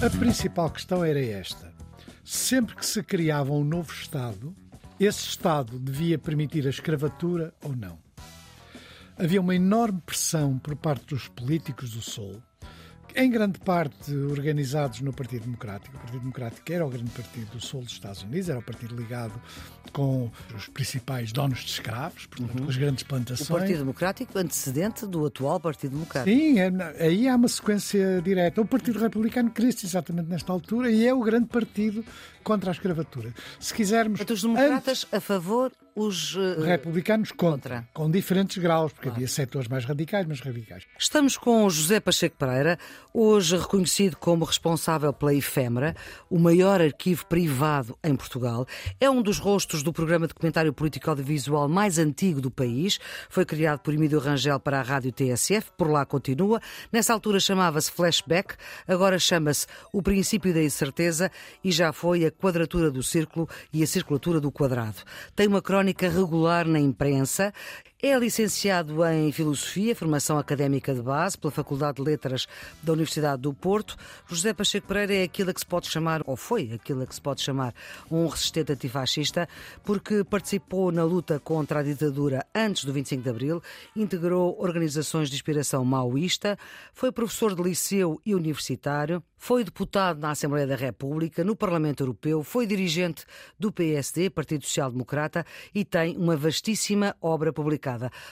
A principal questão era esta. Sempre que se criava um novo Estado, esse Estado devia permitir a escravatura ou não. Havia uma enorme pressão por parte dos políticos do Sul em grande parte organizados no Partido Democrático. O Partido Democrático era o grande partido do sul dos Estados Unidos, era o partido ligado com os principais donos de escravos, portanto, uhum. as grandes plantações. O Partido Democrático antecedente do atual Partido Democrático. Sim, é, aí há uma sequência direta. O Partido Republicano cresce exatamente nesta altura e é o grande partido contra a escravatura. Se quisermos. Os democratas antes... a favor os uh, republicanos contra, contra, com diferentes graus, porque claro. havia setores mais radicais, mais radicais. Estamos com José Pacheco Pereira, hoje reconhecido como responsável pela Efêmera, o maior arquivo privado em Portugal. É um dos rostos do programa documentário político audiovisual mais antigo do país. Foi criado por Emílio Rangel para a rádio TSF, por lá continua. Nessa altura chamava-se Flashback, agora chama-se O Princípio da Incerteza e já foi a quadratura do círculo e a circulatura do quadrado. Tem uma crónica crónica regular na imprensa é licenciado em Filosofia, formação académica de base, pela Faculdade de Letras da Universidade do Porto. José Pacheco Pereira é aquilo que se pode chamar, ou foi aquilo que se pode chamar, um resistente antifascista, porque participou na luta contra a ditadura antes do 25 de Abril, integrou organizações de inspiração maoísta, foi professor de liceu e universitário, foi deputado na Assembleia da República, no Parlamento Europeu, foi dirigente do PSD, Partido Social Democrata, e tem uma vastíssima obra publicada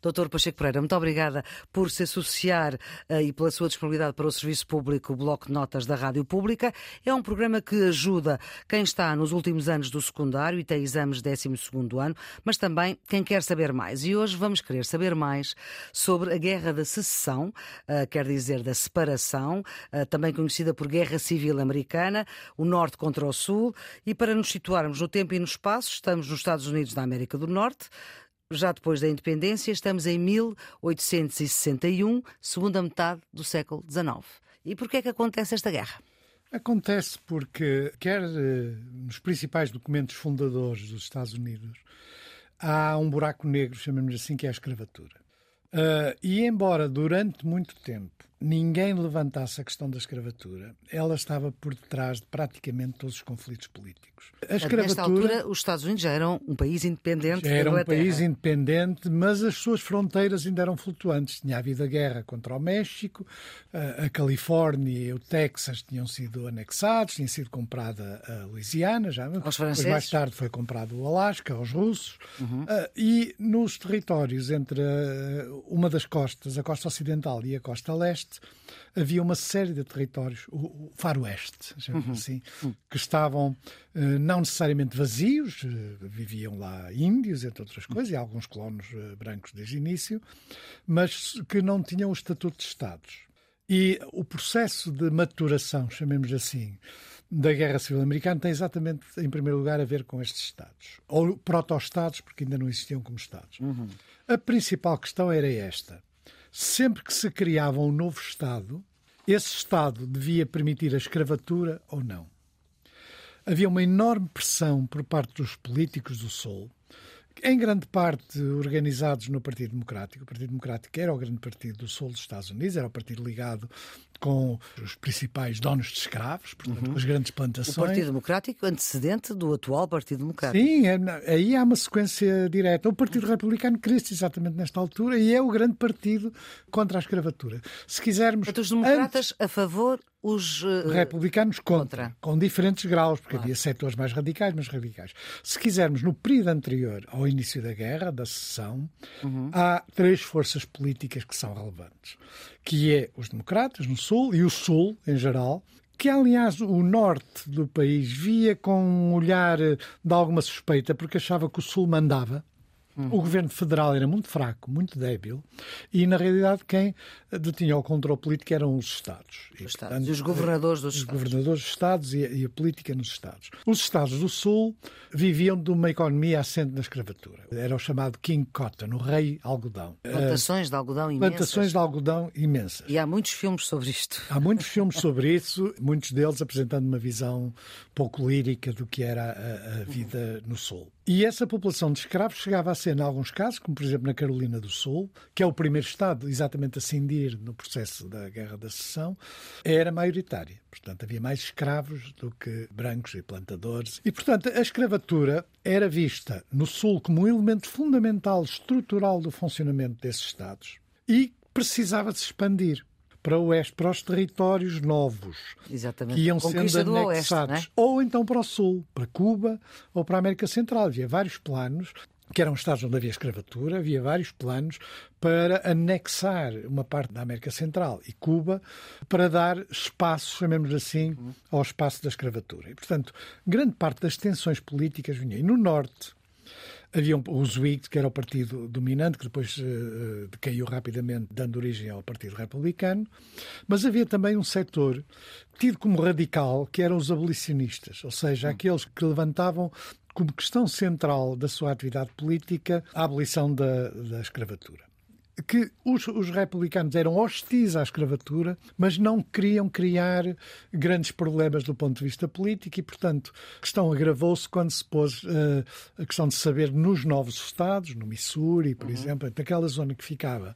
Doutor Pacheco Pereira, muito obrigada por se associar uh, e pela sua disponibilidade para o serviço público, Bloco de Notas da Rádio Pública. É um programa que ajuda quem está nos últimos anos do secundário e tem exames 12 ano, mas também quem quer saber mais. E hoje vamos querer saber mais sobre a Guerra da Secessão, uh, quer dizer, da separação, uh, também conhecida por Guerra Civil Americana, o Norte contra o Sul. E para nos situarmos no tempo e no espaço, estamos nos Estados Unidos da América do Norte já depois da independência, estamos em 1861, segunda metade do século XIX. E por que é que acontece esta guerra? Acontece porque, quer eh, nos principais documentos fundadores dos Estados Unidos, há um buraco negro, chamemos assim, que é a escravatura. Uh, e embora durante muito tempo ninguém levantasse a questão da escravatura, ela estava por detrás de praticamente todos os conflitos políticos. A escravatura, Nesta altura, os Estados Unidos já eram um país independente. Já era um país independente, mas as suas fronteiras ainda eram flutuantes. Tinha havido a guerra contra o México, a Califórnia e o Texas tinham sido anexados, tinha sido comprada a Louisiana, já aos franceses. mais tarde foi comprado o Alasca aos russos, uhum. Ah, e nos territórios entre uma das costas, a costa ocidental e a costa leste, Havia uma série de territórios, o, Faroeste, uhum. assim, uhum. que estavam uh, não necessariamente vazios, uh, viviam lá índios, entre outras coisas, e alguns colonos uh, brancos desde o início, mas que não tinham o estatuto de Estados. E o processo de maturação, chamemos assim, da Guerra Civil Americana tem exatamente, em primeiro lugar, a ver com estes Estados. Ou proto-Estados, porque ainda não existiam como Estados. Uhum. A principal questão era esta sempre que se criava um novo Estado, esse Estado devia permitir a escravatura ou não. Havia uma enorme pressão por parte dos políticos do Sul em grande parte organizados no Partido Democrático. O Partido Democrático era o grande partido do sul dos Estados Unidos, era o partido ligado com os principais donos de escravos, portanto, uhum. com as grandes plantações. O Partido Democrático antecedente do atual Partido Democrático. Sim, é, aí há uma sequência direta. O Partido Republicano cresce exatamente nesta altura e é o grande partido contra a escravatura. Se quisermos. Os democratas antes... a favor os uh, republicanos contra, contra, com diferentes graus, porque claro. havia setores mais radicais, mais radicais. Se quisermos, no período anterior ao início da guerra, da secessão, uhum. há três forças políticas que são relevantes, que é os democratas no Sul e o Sul em geral, que aliás o norte do país via com um olhar de alguma suspeita, porque achava que o Sul mandava O governo federal era muito fraco, muito débil, e na realidade quem detinha o controle político eram os Estados. Os, e, Estados. Portanto, e os governadores dos os Estados. governadores dos Estados e a, e a, política nos Estados. Os Estados do Sul viviam de uma economia assente na escravatura. Era o chamado King Cotton, o rei algodão. Plantações de algodão imensas. Plantações de algodão imensas. E há muitos filmes sobre isto. Há muitos filmes sobre isso, muitos deles apresentando uma visão pouco lírica do que era a, a vida no Sul. E essa população de escravos chegava a ser, em alguns casos, como por exemplo na Carolina do Sul, que é o primeiro Estado exatamente a cindir no processo da Guerra da Secessão, era maioritária. Portanto, havia mais escravos do que brancos e plantadores. E, portanto, a escravatura era vista no Sul como um elemento fundamental, estrutural do funcionamento desses Estados e precisava se expandir para o oeste, para os territórios novos Exatamente. que iam Conquista sendo do anexados, Oeste, ou então para o sul, para Cuba ou para a América Central. Havia vários planos que eram estados onde havia escravatura, havia vários planos para anexar uma parte da América Central e Cuba para dar espaço, chamemos assim, ao espaço da escravatura. E, portanto, grande parte das tensões políticas vinha. E no norte, Havia um, os Whigs, que era o partido dominante, que depois uh, decaiu rapidamente, dando origem ao Partido Republicano, mas havia também um setor tido como radical, que eram os abolicionistas, ou seja, hum. aqueles que levantavam como questão central da sua atividade política a abolição da, da escravatura que os, os, republicanos eram hostis à escravatura, mas não queriam criar grandes problemas do ponto de vista político e, portanto, a questão agravou-se quando se pôs uh, a questão de saber nos novos estados, no Missouri, por uhum. exemplo, naquela zona que ficava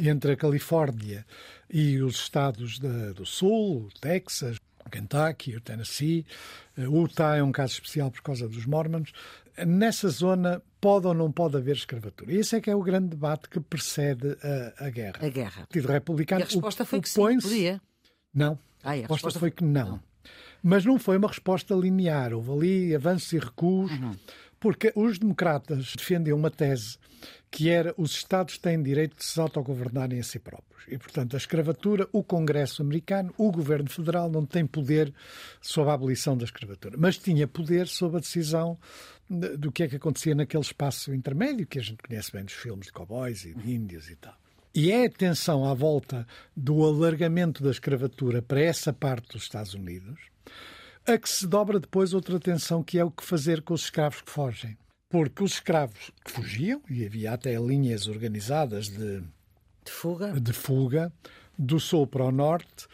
entre a Califórnia e os estados de, do Sul, Texas, Kentucky, o Tennessee, uh, Utah é um caso especial por causa dos Mormons. Nessa zona pode ou não pode haver escravatura. Esse é que é o grande debate que precede a, a guerra. A guerra. O Partido Republicano. E a resposta o, foi que sim, podia. Não. Ah, a, resposta, resposta foi que não. não. Mas não foi uma resposta linear. Houve ali avanços e recuos, uhum. Porque os democratas defendiam uma tese que era os Estados têm direito de se autogovernarem a si próprios. E, portanto, a escravatura, o Congresso americano, o governo federal não tem poder sobre a abolição da escravatura, mas tinha poder sobre a decisão do que é que acontecia naquele espaço intermédio que a gente conhece bem dos filmes de cowboys e de índios e tal. E é a tensão à volta do alargamento da escravatura para essa parte dos Estados Unidos a que se dobra depois outra tensão que é o que fazer com os escravos que fogem. Porque os escravos que fugiam, e havia até linhas organizadas de, de fuga. de fuga do sul para o norte,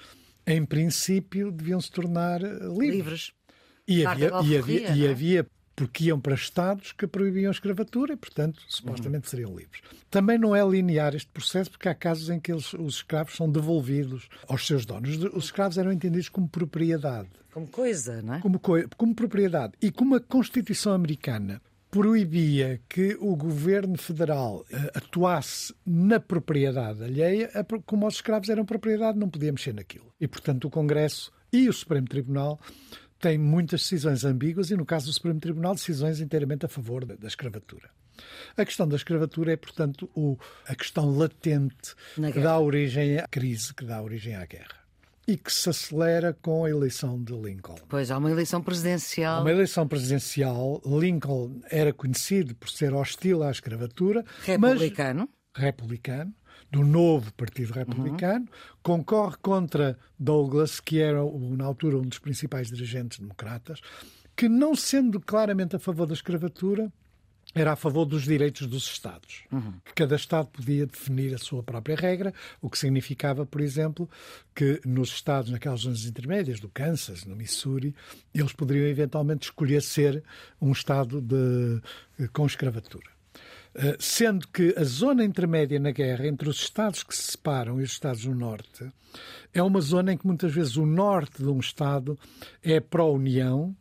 em princípio deviam se tornar livres. livres. E havia, e, havia, e é? havia porque iam para estados que proibiam a escravatura e, portanto, supostamente uhum. seriam livres. Também não é linear este processo, porque há casos em que eles, os escravos são devolvidos aos seus donos. Os escravos eram entendidos como propriedade. Como coisa, não é? Como, como propriedade. E como a Constituição americana proibia que o governo federal uh, atuasse na propriedade alheia, como os escravos eram propriedade, não podia mexer naquilo. E, portanto, o Congresso e o Supremo Tribunal tem muitas decisões ambíguas e, no caso do Supremo Tribunal, decisões inteiramente a favor da, da escravatura. A questão da escravatura é, portanto, o, a questão latente que dá origem à crise, que dá origem à guerra. E que se acelera com a eleição de Lincoln. Pois, há uma eleição presidencial. Há uma eleição presidencial. Lincoln era conhecido por ser hostil à escravatura. Republicano. Mas, republicano do novo Partido Republicano, uhum. concorre contra Douglas, que era na altura um dos principais dirigentes democratas, que não sendo claramente a favor da escravatura, era a favor dos direitos dos Estados. Uhum. Que cada Estado podia definir a sua própria regra, o que significava, por exemplo, que nos Estados, naquelas zonas intermédias, do Kansas, no Missouri, eles poderiam eventualmente escolher ser um Estado de, com escravatura. Eh, sendo que a zona intermédia na guerra entre os Estados que se separam e os Estados do Norte é uma zona em que muitas vezes o norte de um Estado é pró-União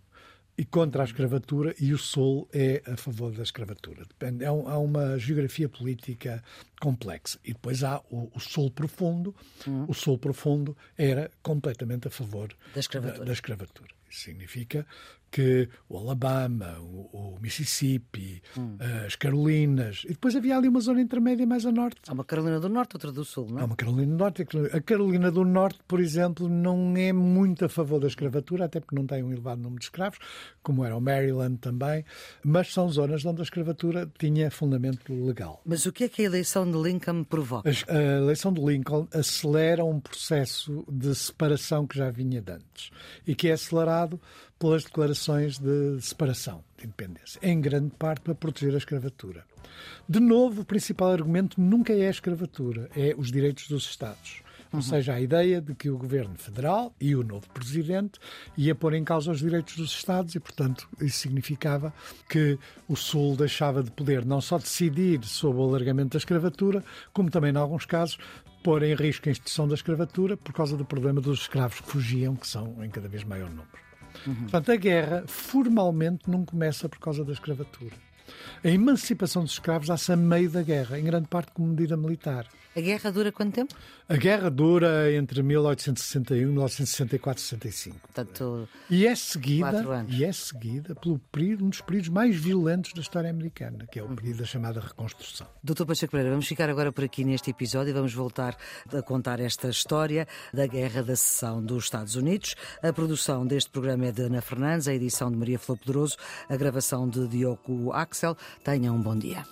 e contra a escravatura e o Sul é a favor da escravatura. Depende, é um, há uma geografia política complexa. E depois há o, o Sul profundo. Hum. O Sul profundo era completamente a favor da escravatura. Da, da escravatura. Isso significa que o Alabama, o, o Mississippi, hum. as Carolinas, e depois havia ali uma zona intermédia mais a norte. Há uma Carolina do Norte, outra do Sul, não é? Há uma Carolina do Norte. A Carolina do Norte, por exemplo, não é muito a favor da escravatura, até porque não tem um elevado número de escravos, como era o Maryland também, mas são zonas onde a escravatura tinha fundamento legal. Mas o que é que a eleição de Lincoln provoca? A eleição de Lincoln acelera um processo de separação que já vinha de antes e que é acelerado pelas declarações de separação, de independência, em grande parte para proteger a escravatura. De novo, o principal argumento nunca é a escravatura, é os direitos dos Estados. Uhum. Ou seja, a ideia de que o governo federal e o novo presidente ia pôr em causa os direitos dos Estados e, portanto, isso significava que o Sul deixava de poder não só decidir sobre o alargamento da escravatura, como também, em alguns casos, pôr em risco a instituição da escravatura por causa do problema dos escravos que fugiam, que são em cada vez maior número. Uhum. Portanto, a guerra formalmente não começa por causa da escravatura. A emancipação dos escravos dá-se a meio da guerra, em grande parte como medida militar. A guerra dura quanto tempo? A guerra dura entre 1861 e 1864, 65. Portanto, e é seguida, e é seguida pelo período, um dos períodos mais violentos da história americana, que é o período da chamada reconstrução. Doutor Pacheco Pereira, vamos ficar agora por aqui neste episódio e vamos voltar a contar esta história da guerra da secessão dos Estados Unidos. A produção deste programa é de Ana Fernandes, a edição de Maria Flor Poderoso, a gravação de Diogo Axel. Tenham um bom dia.